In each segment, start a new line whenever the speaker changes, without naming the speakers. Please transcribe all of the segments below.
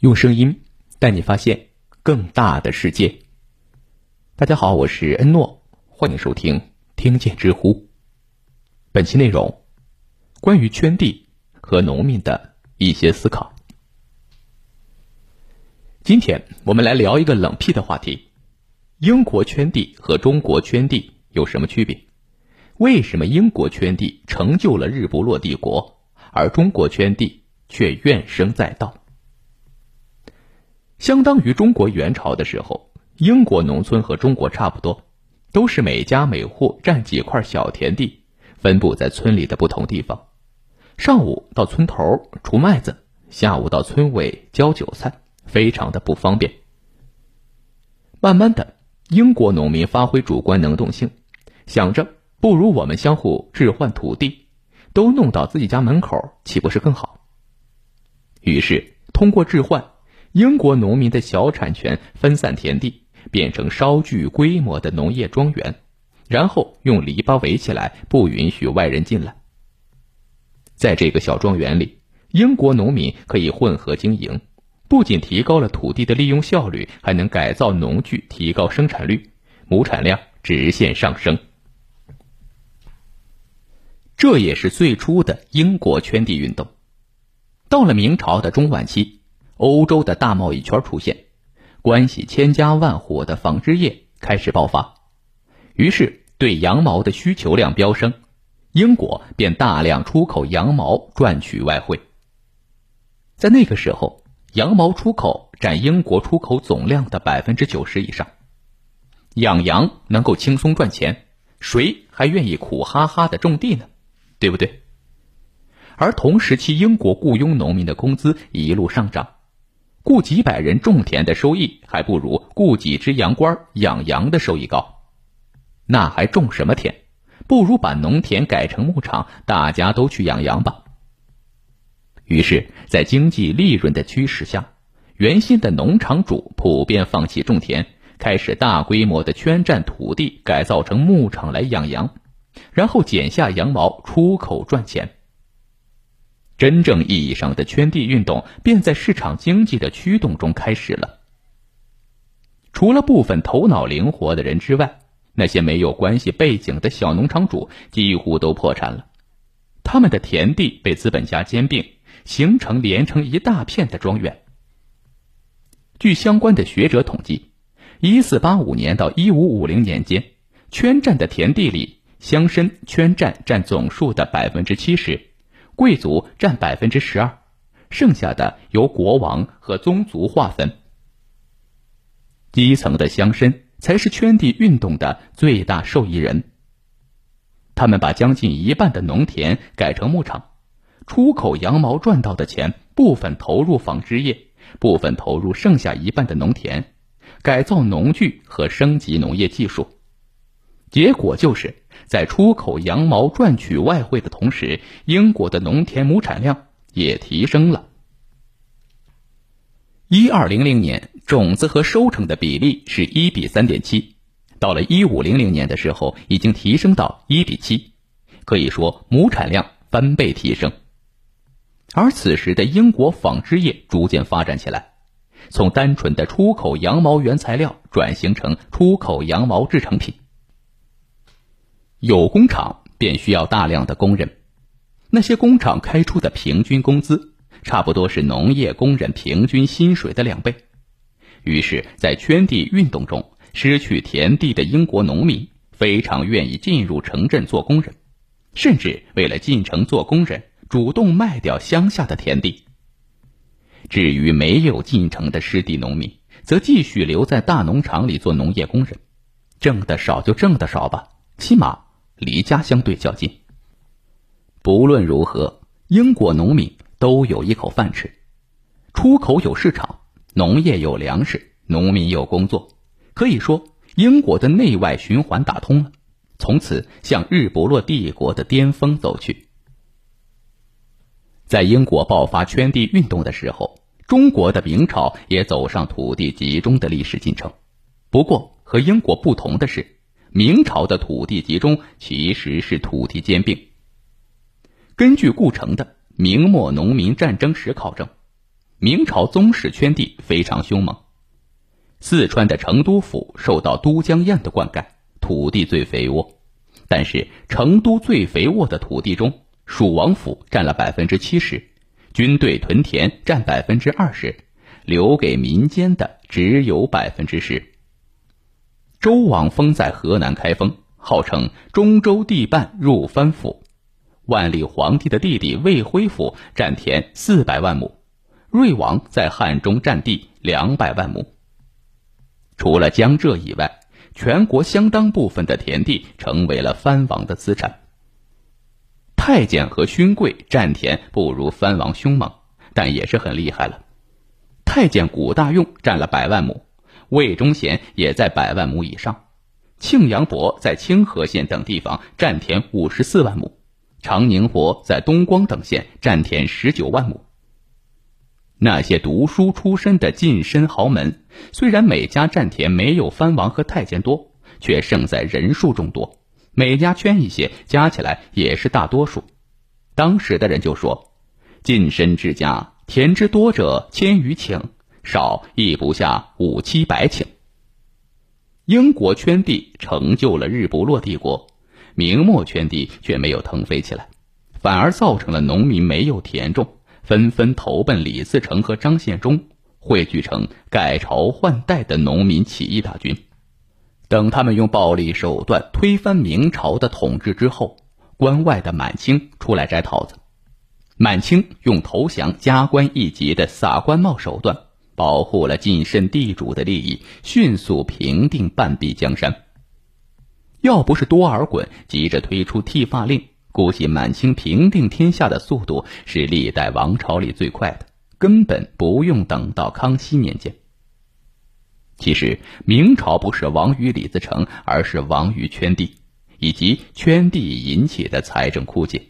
用声音带你发现更大的世界。大家好，我是恩诺，欢迎收听听见知乎。本期内容关于圈地和农民的一些思考。今天我们来聊一个冷僻的话题：英国圈地和中国圈地有什么区别？为什么英国圈地成就了日不落帝国，而中国圈地却怨声载道？相当于中国元朝的时候，英国农村和中国差不多，都是每家每户占几块小田地，分布在村里的不同地方。上午到村头除麦子，下午到村尾浇韭菜，非常的不方便。慢慢的，英国农民发挥主观能动性，想着不如我们相互置换土地，都弄到自己家门口，岂不是更好？于是通过置换。英国农民的小产权分散田地，变成稍具规模的农业庄园，然后用篱笆围起来，不允许外人进来。在这个小庄园里，英国农民可以混合经营，不仅提高了土地的利用效率，还能改造农具，提高生产率，亩产量直线上升。这也是最初的英国圈地运动。到了明朝的中晚期。欧洲的大贸易圈出现，关系千家万户的纺织业开始爆发，于是对羊毛的需求量飙升，英国便大量出口羊毛赚取外汇。在那个时候，羊毛出口占英国出口总量的百分之九十以上。养羊能够轻松赚钱，谁还愿意苦哈哈的种地呢？对不对？而同时期，英国雇佣农民的工资一路上涨。雇几百人种田的收益还不如雇几只羊倌养羊的收益高，那还种什么田？不如把农田改成牧场，大家都去养羊吧。于是，在经济利润的驱使下，原先的农场主普遍放弃种田，开始大规模的圈占土地，改造成牧场来养羊，然后剪下羊毛出口赚钱。真正意义上的圈地运动便在市场经济的驱动中开始了。除了部分头脑灵活的人之外，那些没有关系背景的小农场主几乎都破产了。他们的田地被资本家兼并，形成连成一大片的庄园。据相关的学者统计，一四八五年到一五五零年间，圈占的田地里，乡绅圈占占总数的百分之七十。贵族占百分之十二，剩下的由国王和宗族划分。基层的乡绅才是圈地运动的最大受益人。他们把将近一半的农田改成牧场，出口羊毛赚到的钱部分投入纺织业，部分投入剩下一半的农田，改造农具和升级农业技术。结果就是。在出口羊毛赚取外汇的同时，英国的农田亩产量也提升了。一二零零年，种子和收成的比例是一比三点七，到了一五零零年的时候，已经提升到一比七，可以说亩产量翻倍提升。而此时的英国纺织业逐渐发展起来，从单纯的出口羊毛原材料转型成出口羊毛制成品。有工厂便需要大量的工人，那些工厂开出的平均工资差不多是农业工人平均薪水的两倍。于是，在圈地运动中，失去田地的英国农民非常愿意进入城镇做工人，甚至为了进城做工人，主动卖掉乡下的田地。至于没有进城的失地农民，则继续留在大农场里做农业工人，挣得少就挣得少吧，起码。离家相对较近。不论如何，英国农民都有一口饭吃，出口有市场，农业有粮食，农民有工作，可以说英国的内外循环打通了，从此向日不落帝国的巅峰走去。在英国爆发圈地运动的时候，中国的明朝也走上土地集中的历史进程。不过和英国不同的是。明朝的土地集中其实是土地兼并。根据顾城的《明末农民战争史》考证，明朝宗室圈地非常凶猛。四川的成都府受到都江堰的灌溉，土地最肥沃。但是成都最肥沃的土地中，蜀王府占了百分之七十，军队屯田占百分之二十，留给民间的只有百分之十。周王封在河南开封，号称中州地半入藩府。万历皇帝的弟弟魏辉府占田四百万亩，瑞王在汉中占地两百万亩。除了江浙以外，全国相当部分的田地成为了藩王的资产。太监和勋贵占田不如藩王凶猛，但也是很厉害了。太监古大用占了百万亩，魏忠贤也在百万亩以上，庆阳伯在清河县等地方占田五十四万亩。长宁伯在东光等县占田十九万亩。那些读书出身的近身豪门，虽然每家占田没有藩王和太监多，却胜在人数众多。每家圈一些，加起来也是大多数。当时的人就说：“近身之家，田之多者千余顷，少亦不下五七百顷。”英国圈地成就了日不落帝国。明末圈地却没有腾飞起来，反而造成了农民没有田种，纷纷投奔李自成和张献忠，汇聚成改朝换代的农民起义大军。等他们用暴力手段推翻明朝的统治之后，关外的满清出来摘桃子。满清用投降加官一级的撒官帽手段，保护了近身地主的利益，迅速平定半壁江山。要不是多尔衮急着推出剃发令，估计满清平定天下的速度是历代王朝里最快的，根本不用等到康熙年间。其实明朝不是亡于李自成，而是亡于圈地，以及圈地引起的财政枯竭。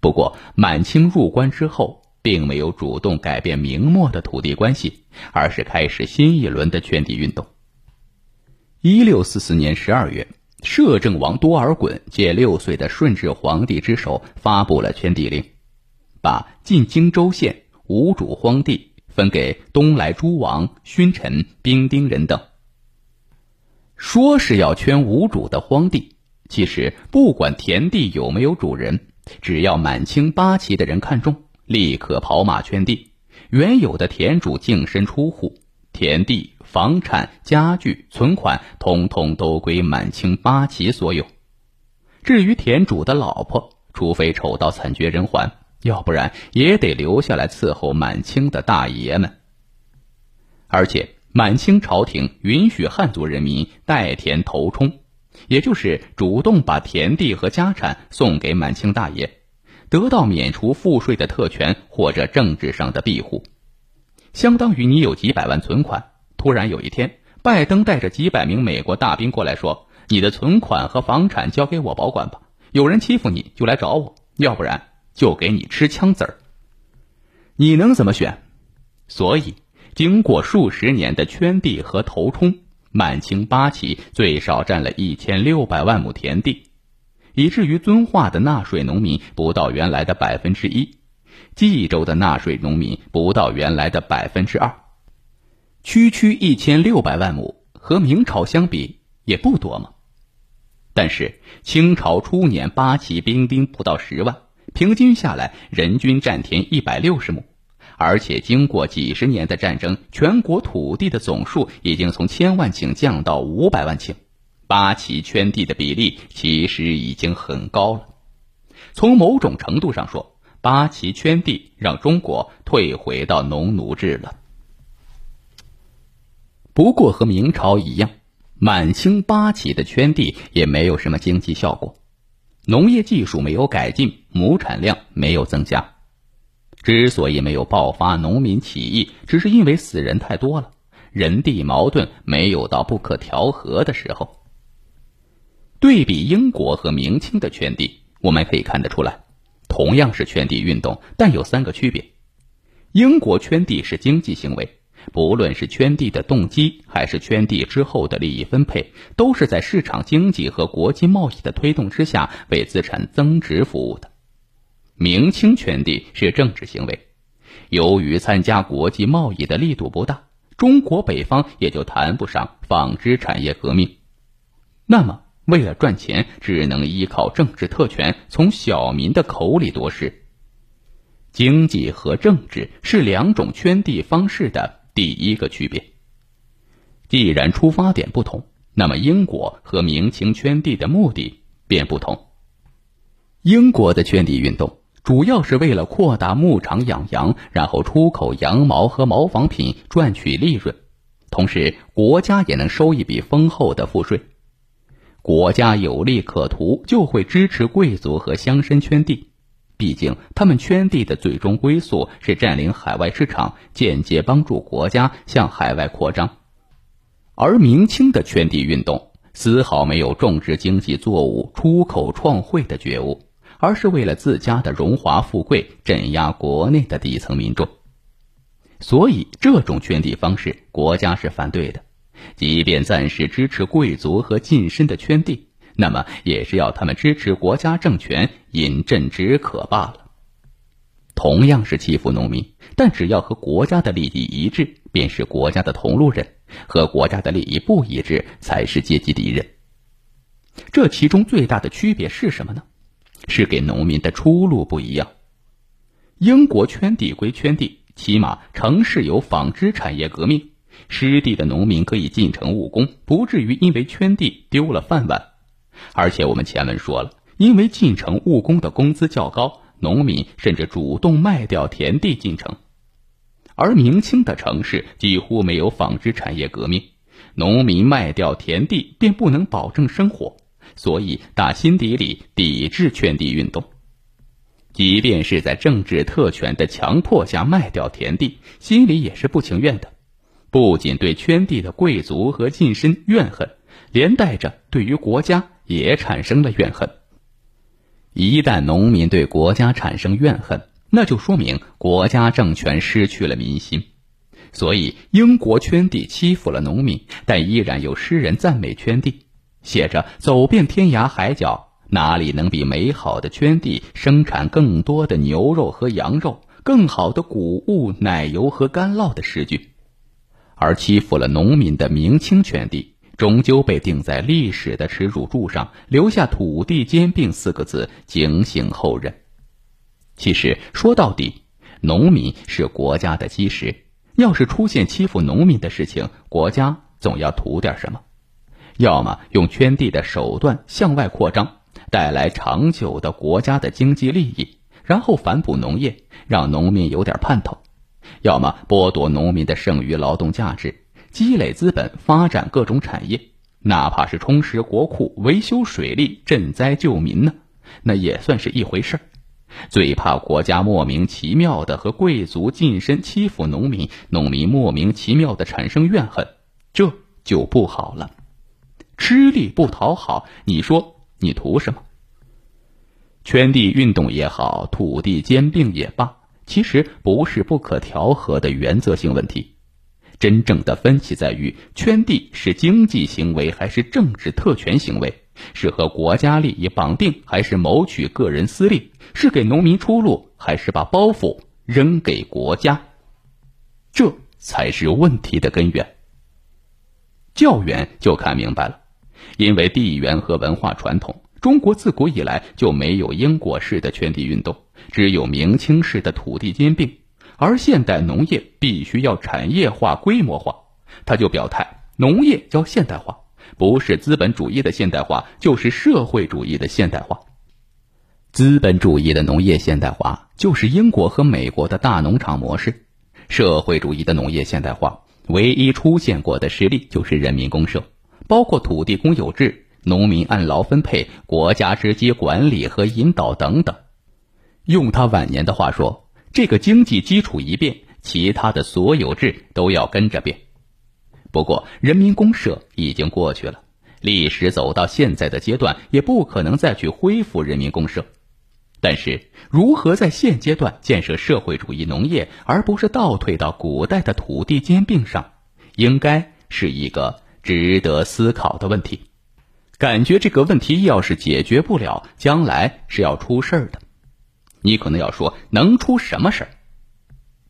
不过满清入关之后，并没有主动改变明末的土地关系，而是开始新一轮的圈地运动。一六四四年十二月。摄政王多尔衮借六岁的顺治皇帝之手发布了圈地令，把进京州县无主荒地分给东莱诸王、勋臣、兵丁人等。说是要圈无主的荒地，其实不管田地有没有主人，只要满清八旗的人看中，立刻跑马圈地，原有的田主净身出户，田地。房产、家具、存款，统统都归满清八旗所有。至于田主的老婆，除非丑到惨绝人寰，要不然也得留下来伺候满清的大爷们。而且，满清朝廷允许汉族人民代田投充，也就是主动把田地和家产送给满清大爷，得到免除赋税的特权或者政治上的庇护，相当于你有几百万存款。突然有一天，拜登带着几百名美国大兵过来说：“你的存款和房产交给我保管吧，有人欺负你就来找我，要不然就给你吃枪子儿。”你能怎么选？所以，经过数十年的圈地和头冲，满清八旗最少占了一千六百万亩田地，以至于遵化的纳税农民不到原来的百分之一，冀州的纳税农民不到原来的百分之二。区区一千六百万亩，和明朝相比也不多嘛。但是清朝初年，八旗兵丁不到十万，平均下来人均占田一百六十亩，而且经过几十年的战争，全国土地的总数已经从千万顷降到五百万顷，八旗圈地的比例其实已经很高了。从某种程度上说，八旗圈地让中国退回到农奴制了。不过和明朝一样，满清八旗的圈地也没有什么经济效果，农业技术没有改进，亩产量没有增加。之所以没有爆发农民起义，只是因为死人太多了，人地矛盾没有到不可调和的时候。对比英国和明清的圈地，我们可以看得出来，同样是圈地运动，但有三个区别：英国圈地是经济行为。不论是圈地的动机，还是圈地之后的利益分配，都是在市场经济和国际贸易的推动之下，为资产增值服务的。明清圈地是政治行为，由于参加国际贸易的力度不大，中国北方也就谈不上纺织产业革命。那么，为了赚钱，只能依靠政治特权从小民的口里夺食。经济和政治是两种圈地方式的第一个区别。既然出发点不同，那么英国和明清圈地的目的便不同。英国的圈地运动主要是为了扩大牧场养羊，然后出口羊毛和毛纺品赚取利润，同时国家也能收一笔丰厚的赋税。国家有利可图，就会支持贵族和乡绅圈地。毕竟，他们圈地的最终归宿是占领海外市场，间接帮助国家向海外扩张。而明清的圈地运动丝毫没有种植经济作物、出口创汇的觉悟，而是为了自家的荣华富贵，镇压国内的底层民众。所以，这种圈地方式，国家是反对的。即便暂时支持贵族和近身的圈地。那么也是要他们支持国家政权，饮鸩止渴罢了。同样是欺负农民，但只要和国家的利益一致，便是国家的同路人；和国家的利益不一致，才是阶级敌人。这其中最大的区别是什么呢？是给农民的出路不一样。英国圈地归圈地，起码城市有纺织产业革命，失地的农民可以进城务工，不至于因为圈地丢了饭碗。而且我们前文说了，因为进城务工的工资较高，农民甚至主动卖掉田地进城。而明清的城市几乎没有纺织产业革命，农民卖掉田地便不能保证生活，所以打心底里抵制圈地运动。即便是在政治特权的强迫下卖掉田地，心里也是不情愿的，不仅对圈地的贵族和近身怨恨，连带着对于国家。也产生了怨恨。一旦农民对国家产生怨恨，那就说明国家政权失去了民心。所以，英国圈地欺负了农民，但依然有诗人赞美圈地，写着“走遍天涯海角，哪里能比美好的圈地生产更多的牛肉和羊肉，更好的谷物、奶油和干酪”的诗句。而欺负了农民的明清圈地。终究被钉在历史的耻辱柱上，留下“土地兼并”四个字，警醒后人。其实说到底，农民是国家的基石。要是出现欺负农民的事情，国家总要图点什么，要么用圈地的手段向外扩张，带来长久的国家的经济利益，然后反哺农业，让农民有点盼头；要么剥夺农民的剩余劳动价值。积累资本，发展各种产业，哪怕是充实国库、维修水利、赈灾救民呢，那也算是一回事儿。最怕国家莫名其妙的和贵族近身欺负农民，农民莫名其妙的产生怨恨，这就不好了。吃力不讨好，你说你图什么？圈地运动也好，土地兼并也罢，其实不是不可调和的原则性问题。真正的分歧在于，圈地是经济行为还是政治特权行为？是和国家利益绑定还是谋取个人私利？是给农民出路还是把包袱扔给国家？这才是问题的根源。教员就看明白了，因为地缘和文化传统，中国自古以来就没有英国式的圈地运动，只有明清式的土地兼并。而现代农业必须要产业化、规模化，他就表态，农业要现代化，不是资本主义的现代化，就是社会主义的现代化。资本主义的农业现代化就是英国和美国的大农场模式，社会主义的农业现代化唯一出现过的实例就是人民公社，包括土地公有制、农民按劳分配、国家直接管理和引导等等。用他晚年的话说。这个经济基础一变，其他的所有制都要跟着变。不过，人民公社已经过去了，历史走到现在的阶段，也不可能再去恢复人民公社。但是，如何在现阶段建设社会主义农业，而不是倒退到古代的土地兼并上，应该是一个值得思考的问题。感觉这个问题要是解决不了，将来是要出事儿的。你可能要说，能出什么事儿？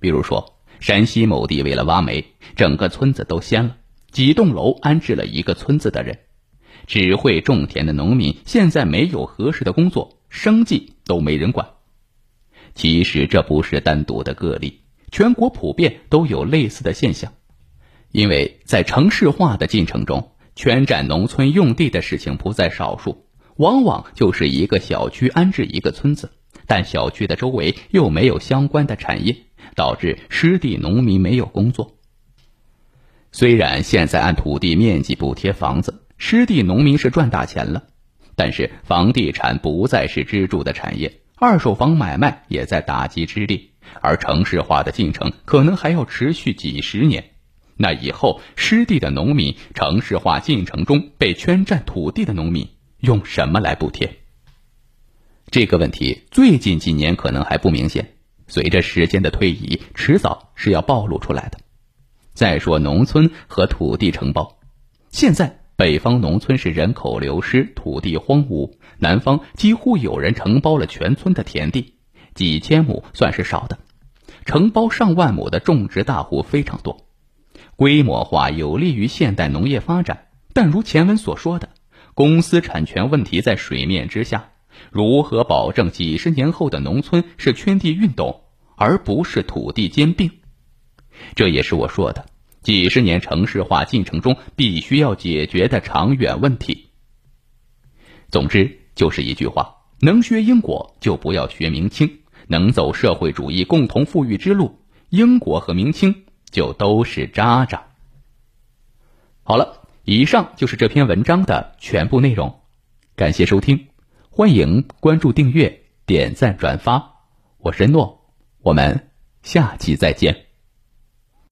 比如说，山西某地为了挖煤，整个村子都掀了，几栋楼安置了一个村子的人。只会种田的农民现在没有合适的工作，生计都没人管。其实这不是单独的个例，全国普遍都有类似的现象。因为在城市化的进程中，圈占农村用地的事情不在少数，往往就是一个小区安置一个村子，但小区的周围又没有相关的产业，导致失地农民没有工作。虽然现在按土地面积补贴房子。湿地农民是赚大钱了，但是房地产不再是支柱的产业，二手房买卖也在打击之列，而城市化的进程可能还要持续几十年。那以后湿地的农民，城市化进程中被圈占土地的农民，用什么来补贴？这个问题最近几年可能还不明显，随着时间的推移，迟早是要暴露出来的。再说农村和土地承包，现在。北方农村是人口流失，土地荒芜；南方几乎有人承包了全村的田地，几千亩算是少的，承包上万亩的种植大户非常多。规模化有利于现代农业发展，但如前文所说的，公司产权问题在水面之下，如何保证几十年后的农村是圈地运动，而不是土地兼并？这也是我说的。几十年城市化进程中必须要解决的长远问题。总之就是一句话：能学英国就不要学明清，能走社会主义共同富裕之路，英国和明清就都是渣渣。好了，以上就是这篇文章的全部内容，感谢收听，欢迎关注、订阅、点赞、转发，我是诺，我们下期再见。